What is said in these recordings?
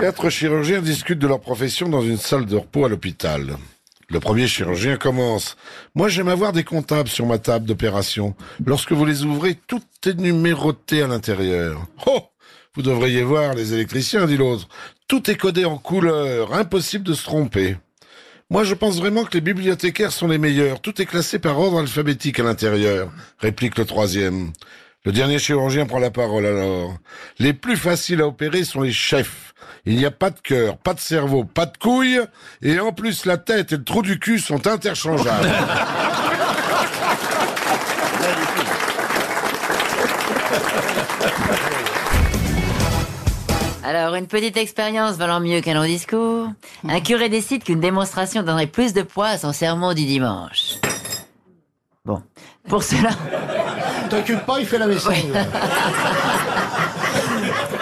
Quatre chirurgiens discutent de leur profession dans une salle de repos à l'hôpital. Le premier chirurgien commence. Moi, j'aime avoir des comptables sur ma table d'opération. Lorsque vous les ouvrez, tout est numéroté à l'intérieur. Oh! Vous devriez voir les électriciens, dit l'autre. Tout est codé en couleur, impossible de se tromper. Moi, je pense vraiment que les bibliothécaires sont les meilleurs. Tout est classé par ordre alphabétique à l'intérieur, réplique le troisième. Le dernier chirurgien prend la parole alors. Les plus faciles à opérer sont les chefs. Il n'y a pas de cœur, pas de cerveau, pas de couilles, et en plus la tête et le trou du cul sont interchangeables. Alors, une petite expérience valant mieux qu'un long discours. Un curé décide qu'une démonstration donnerait plus de poids à son sermon du dimanche. Bon, pour cela, T'inquiète pas, il fait la vaisselle.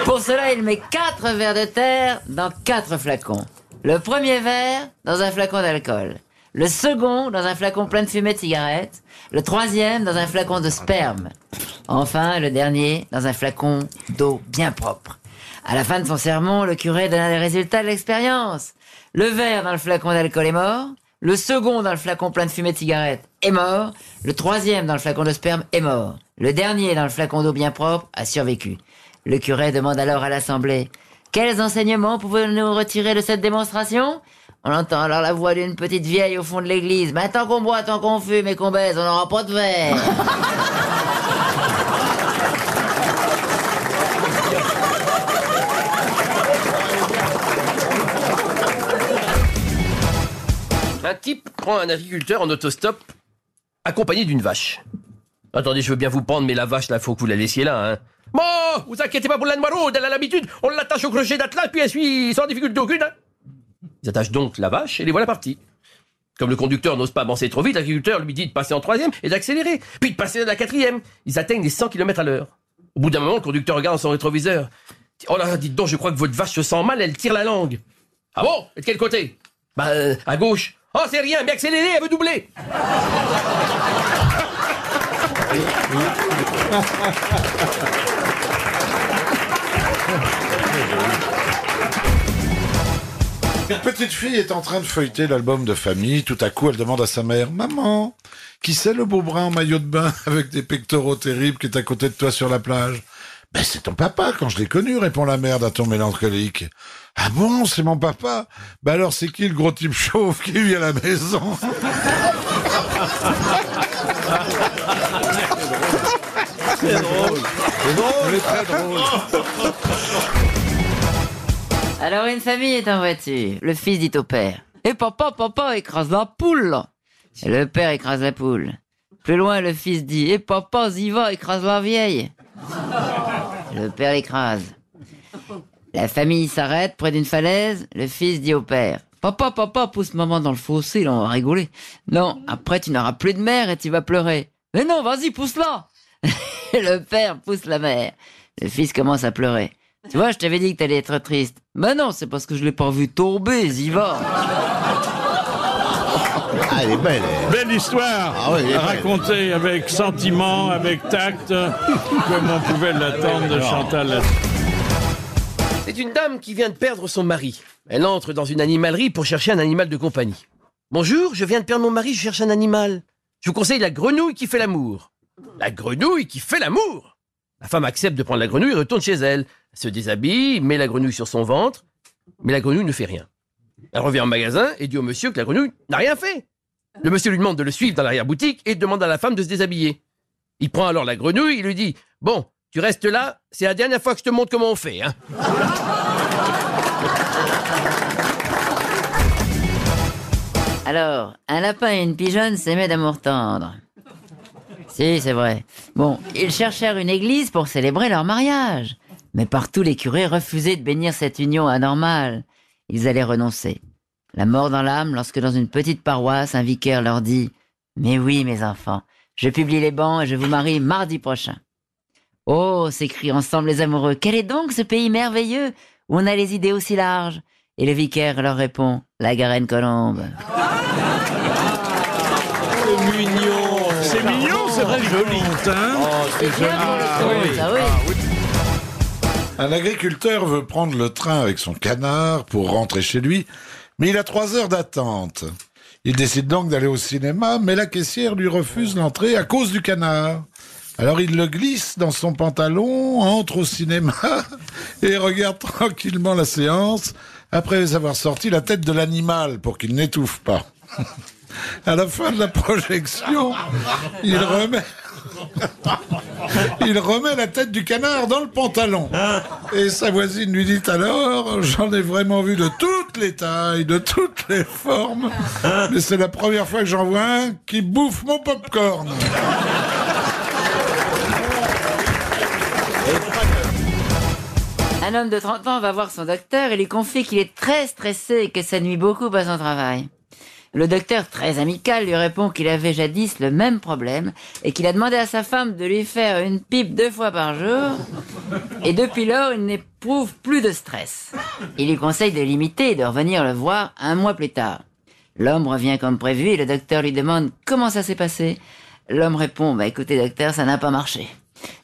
pour cela, il met quatre verres de terre dans quatre flacons. Le premier verre dans un flacon d'alcool. Le second dans un flacon plein de fumée de cigarette. Le troisième dans un flacon de sperme. Enfin, le dernier dans un flacon d'eau bien propre. À la fin de son sermon, le curé donna les résultats de l'expérience. Le verre dans le flacon d'alcool est mort. Le second dans le flacon plein de fumée de cigarette est mort. Le troisième dans le flacon de sperme est mort. Le dernier dans le flacon d'eau bien propre a survécu. Le curé demande alors à l'assemblée Quels enseignements pouvons-nous retirer de cette démonstration? On entend alors la voix d'une petite vieille au fond de l'église. Mais tant qu'on boit, tant qu'on fume et qu'on baise, on n'aura pas de verre. prend un agriculteur en autostop accompagné d'une vache. Attendez, je veux bien vous prendre, mais la vache, là, faut que vous la laissiez là, hein. Bon, vous inquiétez pas pour la noiraude, elle a l'habitude, on l'attache au crochet d'attelage, puis elle suit sans difficulté aucune, hein. Ils attachent donc la vache et les voilà partis. Comme le conducteur n'ose pas avancer trop vite, l'agriculteur lui dit de passer en troisième et d'accélérer, puis de passer à la quatrième. Ils atteignent les 100 km à l'heure. Au bout d'un moment, le conducteur regarde son rétroviseur. Oh là, dites donc, je crois que votre vache se sent mal, elle tire la langue. Ah bon? Et de quel côté? Bah, euh, à gauche. Oh, c'est rien, mais accélérez, elle veut doubler. Une petite fille est en train de feuilleter l'album de famille. Tout à coup, elle demande à sa mère, Maman, qui c'est le beau brun en maillot de bain avec des pectoraux terribles qui est à côté de toi sur la plage? Ben, c'est ton papa, quand je l'ai connu, répond la mère d'un ton mélancolique. Ah bon, c'est mon papa? Ben alors, c'est qui le gros type chauve qui vit à la maison? C'est drôle. C'est drôle. très drôle. Alors une famille est en voiture. Le fils dit au père Et papa, papa, écrase la poule. Et le père écrase la poule. Plus loin, le fils dit Et papa, y va, écrase la vieille. Le père écrase. La famille s'arrête près d'une falaise. Le fils dit au père Papa, papa, pousse maman dans le fossé, là, on va rigoler. Non, après tu n'auras plus de mère et tu vas pleurer. Mais non, vas-y, pousse-la. le père pousse la mère. Le fils commence à pleurer. Tu vois, je t'avais dit que t'allais être triste. Ben non, c'est parce que je l'ai pas vu tomber, y va. Ah, elle est belle. elle. Belle histoire Ah ouais, racontée avec sentiment, avec tact, comme on pouvait l'attendre de Chantal. C'est une dame qui vient de perdre son mari. Elle entre dans une animalerie pour chercher un animal de compagnie. Bonjour, je viens de perdre mon mari, je cherche un animal. Je vous conseille la grenouille qui fait l'amour. La grenouille qui fait l'amour La femme accepte de prendre la grenouille et retourne chez elle. Elle se déshabille, met la grenouille sur son ventre, mais la grenouille ne fait rien. Elle revient au magasin et dit au monsieur que la grenouille n'a rien fait. Le monsieur lui demande de le suivre dans l'arrière-boutique et demande à la femme de se déshabiller. Il prend alors la grenouille, il lui dit Bon, tu restes là, c'est la dernière fois que je te montre comment on fait. Hein. Alors, un lapin et une pigeonne s'aimaient d'amour tendre. Si, c'est vrai. Bon, ils cherchèrent une église pour célébrer leur mariage. Mais partout les curés refusaient de bénir cette union anormale. Ils allaient renoncer. La mort dans l'âme lorsque dans une petite paroisse, un vicaire leur dit « Mais oui, mes enfants, je publie les bancs et je vous marie mardi prochain. » Oh, s'écrient ensemble les amoureux, quel est donc ce pays merveilleux où on a les idées aussi larges? Et le vicaire leur répond « La Garenne-Colombe. » C'est mignon. C'est mignon, c'est très joli. Hein Oh, c'est joli. Ah, oui. Ça, oui. Un agriculteur veut prendre le train avec son canard pour rentrer chez lui, mais il a trois heures d'attente. Il décide donc d'aller au cinéma, mais la caissière lui refuse l'entrée à cause du canard. Alors il le glisse dans son pantalon, entre au cinéma et regarde tranquillement la séance après avoir sorti la tête de l'animal pour qu'il n'étouffe pas. À la fin de la projection, il remet, il remet la tête du canard dans le pantalon. Et sa voisine lui dit alors, j'en ai vraiment vu de toutes les tailles, de toutes les formes, mais c'est la première fois que j'en vois un qui bouffe mon popcorn. Un homme de 30 ans va voir son docteur et lui confie qu'il est très stressé et que ça nuit beaucoup à son travail. Le docteur, très amical, lui répond qu'il avait jadis le même problème et qu'il a demandé à sa femme de lui faire une pipe deux fois par jour. Et depuis lors, il n'éprouve plus de stress. Il lui conseille de l'imiter et de revenir le voir un mois plus tard. L'homme revient comme prévu et le docteur lui demande comment ça s'est passé? L'homme répond, bah écoutez docteur, ça n'a pas marché.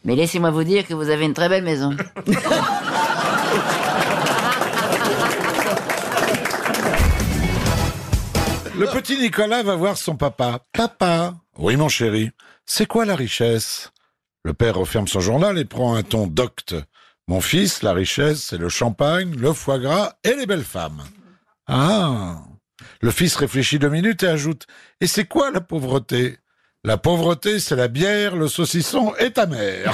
Mais laissez-moi vous dire que vous avez une très belle maison. Le petit Nicolas va voir son papa. Papa. Oui, mon chéri. C'est quoi la richesse? Le père referme son journal et prend un ton docte. Mon fils, la richesse, c'est le champagne, le foie gras et les belles femmes. Ah. Le fils réfléchit deux minutes et ajoute. Et c'est quoi la pauvreté? La pauvreté, c'est la bière, le saucisson et ta mère.